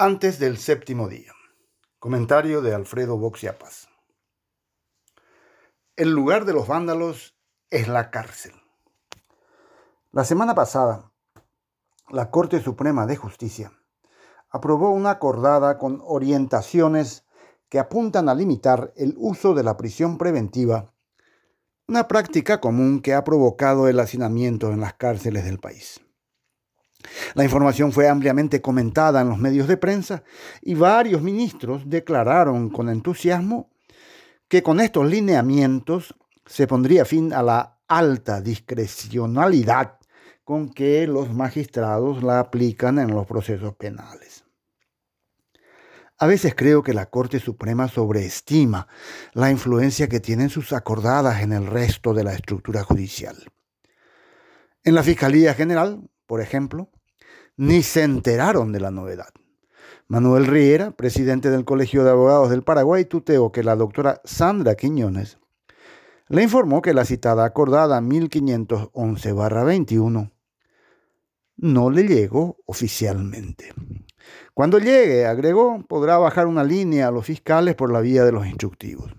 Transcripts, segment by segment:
Antes del séptimo día. Comentario de Alfredo Boxiapas. El lugar de los vándalos es la cárcel. La semana pasada, la Corte Suprema de Justicia aprobó una acordada con orientaciones que apuntan a limitar el uso de la prisión preventiva, una práctica común que ha provocado el hacinamiento en las cárceles del país. La información fue ampliamente comentada en los medios de prensa y varios ministros declararon con entusiasmo que con estos lineamientos se pondría fin a la alta discrecionalidad con que los magistrados la aplican en los procesos penales. A veces creo que la Corte Suprema sobreestima la influencia que tienen sus acordadas en el resto de la estructura judicial. En la Fiscalía General, por ejemplo, ni se enteraron de la novedad. Manuel Riera, presidente del Colegio de Abogados del Paraguay, tuteó que la doctora Sandra Quiñones le informó que la citada acordada 1511-21 no le llegó oficialmente. Cuando llegue, agregó, podrá bajar una línea a los fiscales por la vía de los instructivos.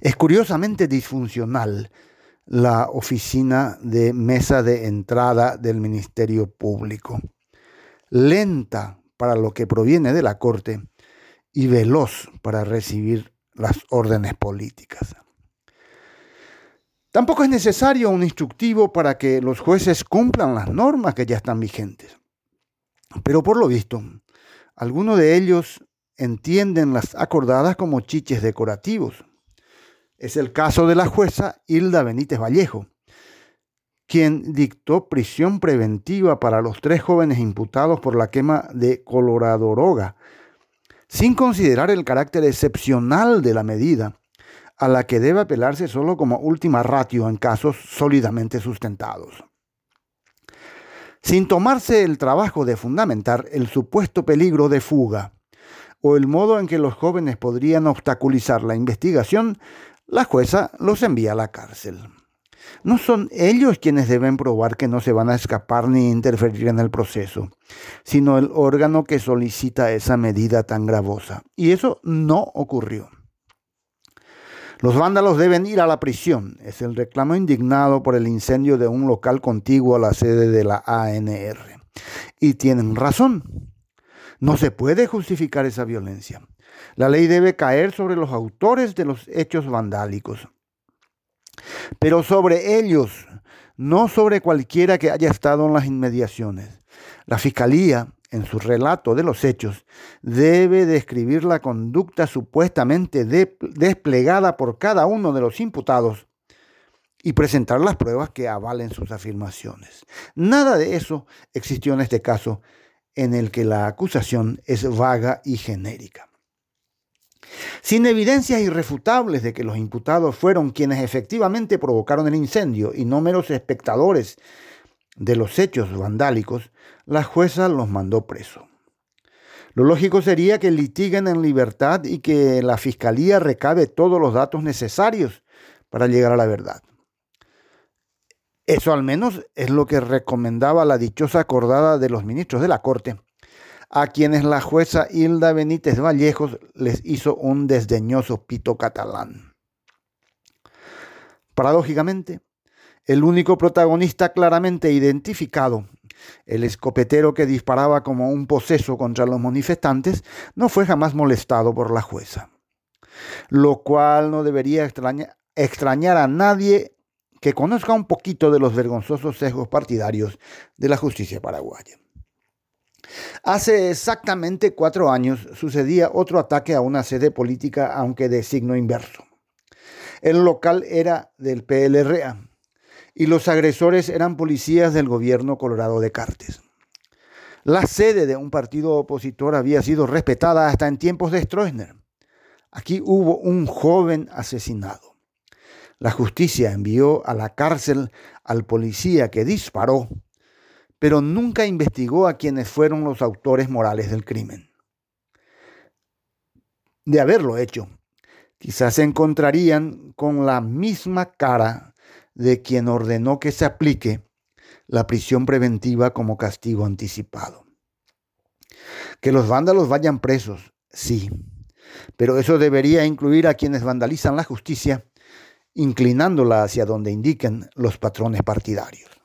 Es curiosamente disfuncional la oficina de mesa de entrada del Ministerio Público. Lenta para lo que proviene de la Corte y veloz para recibir las órdenes políticas. Tampoco es necesario un instructivo para que los jueces cumplan las normas que ya están vigentes. Pero por lo visto, algunos de ellos entienden las acordadas como chiches decorativos es el caso de la jueza Hilda Benítez Vallejo, quien dictó prisión preventiva para los tres jóvenes imputados por la quema de Coloradoroga, sin considerar el carácter excepcional de la medida, a la que debe apelarse solo como última ratio en casos sólidamente sustentados. Sin tomarse el trabajo de fundamentar el supuesto peligro de fuga o el modo en que los jóvenes podrían obstaculizar la investigación, la jueza los envía a la cárcel. No son ellos quienes deben probar que no se van a escapar ni interferir en el proceso, sino el órgano que solicita esa medida tan gravosa. Y eso no ocurrió. Los vándalos deben ir a la prisión, es el reclamo indignado por el incendio de un local contiguo a la sede de la ANR. Y tienen razón. No se puede justificar esa violencia. La ley debe caer sobre los autores de los hechos vandálicos, pero sobre ellos, no sobre cualquiera que haya estado en las inmediaciones. La Fiscalía, en su relato de los hechos, debe describir la conducta supuestamente desplegada por cada uno de los imputados y presentar las pruebas que avalen sus afirmaciones. Nada de eso existió en este caso en el que la acusación es vaga y genérica. Sin evidencias irrefutables de que los imputados fueron quienes efectivamente provocaron el incendio y no meros espectadores de los hechos vandálicos, la jueza los mandó preso. Lo lógico sería que litiguen en libertad y que la fiscalía recabe todos los datos necesarios para llegar a la verdad. Eso al menos es lo que recomendaba la dichosa acordada de los ministros de la Corte, a quienes la jueza Hilda Benítez Vallejos les hizo un desdeñoso pito catalán. Paradójicamente, el único protagonista claramente identificado, el escopetero que disparaba como un poseso contra los manifestantes, no fue jamás molestado por la jueza, lo cual no debería extrañar a nadie que conozca un poquito de los vergonzosos sesgos partidarios de la justicia paraguaya. Hace exactamente cuatro años sucedía otro ataque a una sede política, aunque de signo inverso. El local era del PLRA y los agresores eran policías del gobierno colorado de Cartes. La sede de un partido opositor había sido respetada hasta en tiempos de Stroessner. Aquí hubo un joven asesinado. La justicia envió a la cárcel al policía que disparó, pero nunca investigó a quienes fueron los autores morales del crimen. De haberlo hecho, quizás se encontrarían con la misma cara de quien ordenó que se aplique la prisión preventiva como castigo anticipado. Que los vándalos vayan presos, sí, pero eso debería incluir a quienes vandalizan la justicia, inclinándola hacia donde indiquen los patrones partidarios.